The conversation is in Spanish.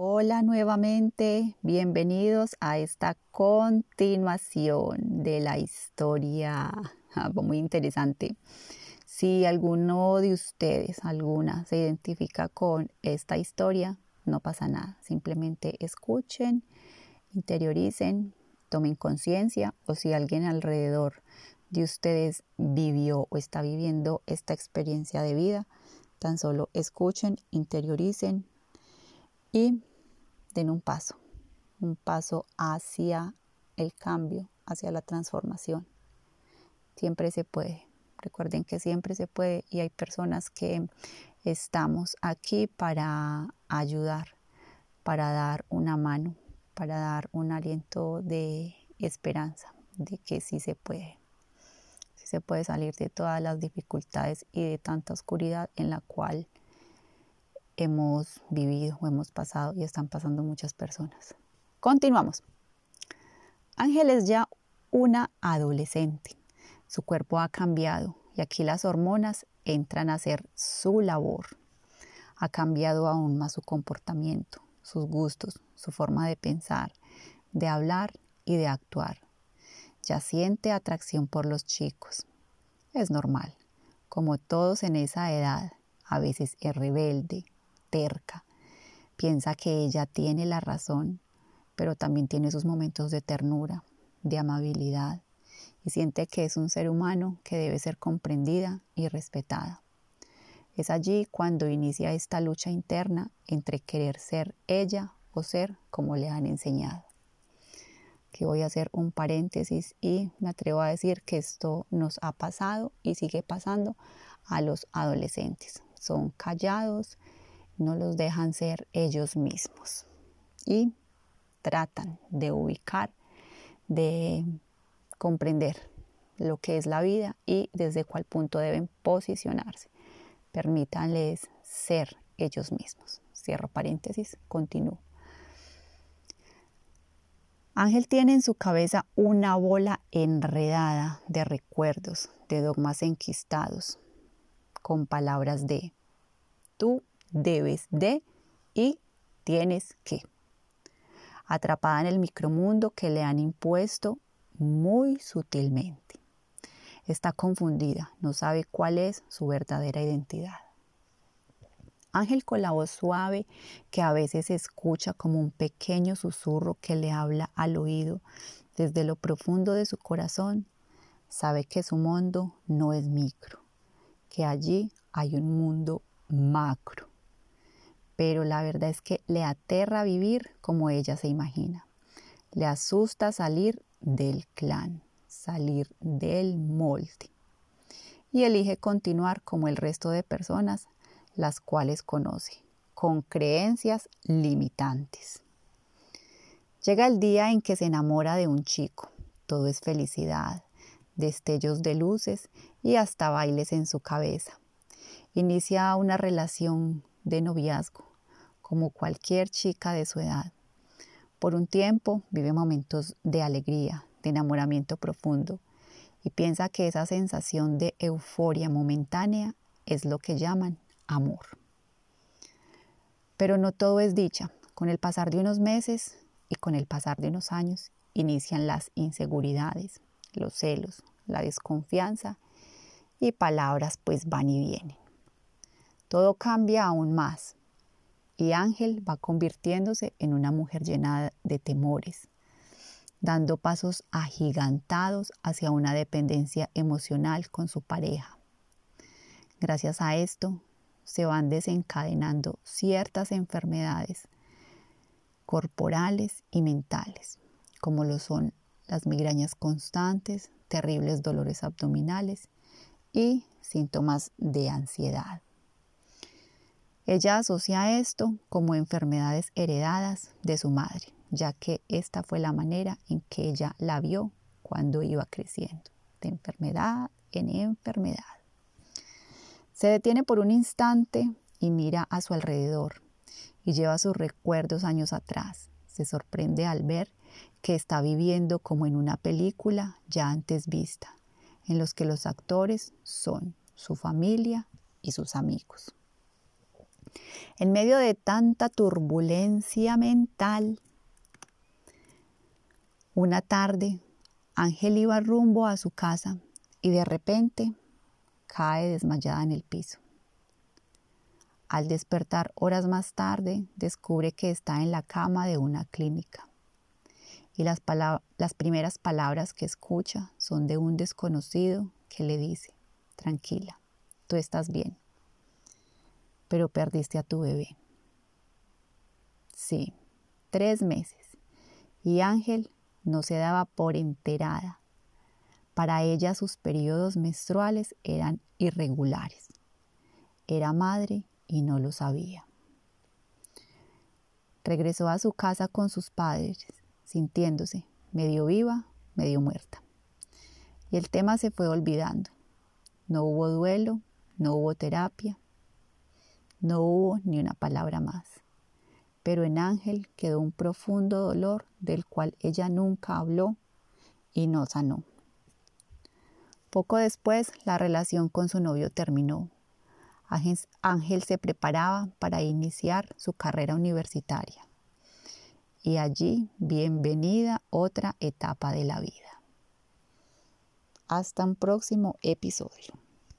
Hola nuevamente, bienvenidos a esta continuación de la historia ah, muy interesante. Si alguno de ustedes, alguna, se identifica con esta historia, no pasa nada. Simplemente escuchen, interioricen, tomen conciencia o si alguien alrededor de ustedes vivió o está viviendo esta experiencia de vida, tan solo escuchen, interioricen y den un paso, un paso hacia el cambio, hacia la transformación. Siempre se puede. Recuerden que siempre se puede y hay personas que estamos aquí para ayudar, para dar una mano, para dar un aliento de esperanza, de que sí se puede. Sí se puede salir de todas las dificultades y de tanta oscuridad en la cual hemos vivido o hemos pasado y están pasando muchas personas. Continuamos. Ángel es ya una adolescente. Su cuerpo ha cambiado y aquí las hormonas entran a hacer su labor. Ha cambiado aún más su comportamiento, sus gustos, su forma de pensar, de hablar y de actuar. Ya siente atracción por los chicos. Es normal. Como todos en esa edad, a veces es rebelde, terca. Piensa que ella tiene la razón, pero también tiene sus momentos de ternura, de amabilidad, y siente que es un ser humano que debe ser comprendida y respetada. Es allí cuando inicia esta lucha interna entre querer ser ella o ser como le han enseñado. Que voy a hacer un paréntesis y me atrevo a decir que esto nos ha pasado y sigue pasando a los adolescentes. Son callados, no los dejan ser ellos mismos y tratan de ubicar, de comprender lo que es la vida y desde cuál punto deben posicionarse. Permítanles ser ellos mismos. Cierro paréntesis, continúo. Ángel tiene en su cabeza una bola enredada de recuerdos, de dogmas enquistados, con palabras de tú debes de y tienes que. Atrapada en el micromundo que le han impuesto muy sutilmente. Está confundida, no sabe cuál es su verdadera identidad. Ángel con la voz suave que a veces escucha como un pequeño susurro que le habla al oído desde lo profundo de su corazón, sabe que su mundo no es micro, que allí hay un mundo macro pero la verdad es que le aterra vivir como ella se imagina. Le asusta salir del clan, salir del molde. Y elige continuar como el resto de personas, las cuales conoce, con creencias limitantes. Llega el día en que se enamora de un chico. Todo es felicidad, destellos de luces y hasta bailes en su cabeza. Inicia una relación de noviazgo como cualquier chica de su edad. Por un tiempo vive momentos de alegría, de enamoramiento profundo y piensa que esa sensación de euforia momentánea es lo que llaman amor. Pero no todo es dicha. Con el pasar de unos meses y con el pasar de unos años inician las inseguridades, los celos, la desconfianza y palabras pues van y vienen. Todo cambia aún más y Ángel va convirtiéndose en una mujer llena de temores, dando pasos agigantados hacia una dependencia emocional con su pareja. Gracias a esto, se van desencadenando ciertas enfermedades corporales y mentales, como lo son las migrañas constantes, terribles dolores abdominales y síntomas de ansiedad. Ella asocia esto como enfermedades heredadas de su madre, ya que esta fue la manera en que ella la vio cuando iba creciendo, de enfermedad en enfermedad. Se detiene por un instante y mira a su alrededor y lleva sus recuerdos años atrás. Se sorprende al ver que está viviendo como en una película ya antes vista, en los que los actores son su familia y sus amigos. En medio de tanta turbulencia mental, una tarde Ángel iba rumbo a su casa y de repente cae desmayada en el piso. Al despertar horas más tarde, descubre que está en la cama de una clínica. Y las, las, primeras palabras que escucha son de un desconocido que le dice, tranquila, tú estás bien, pero perdiste a tu bebé. Sí, tres meses. Y Ángel no se daba por enterada. Para ella sus periodos menstruales eran irregulares. Era madre y no lo sabía. Regresó a su casa con sus padres, sintiéndose medio viva, medio muerta. Y el tema se fue olvidando. No hubo duelo, no hubo terapia, no hubo ni una palabra más. Pero en Ángel quedó un profundo dolor del cual ella nunca habló y no sanó. Poco después la relación con su novio terminó Ángel se preparaba para iniciar su carrera universitaria. Y allí, bienvenida otra etapa de la vida. Hasta un próximo episodio.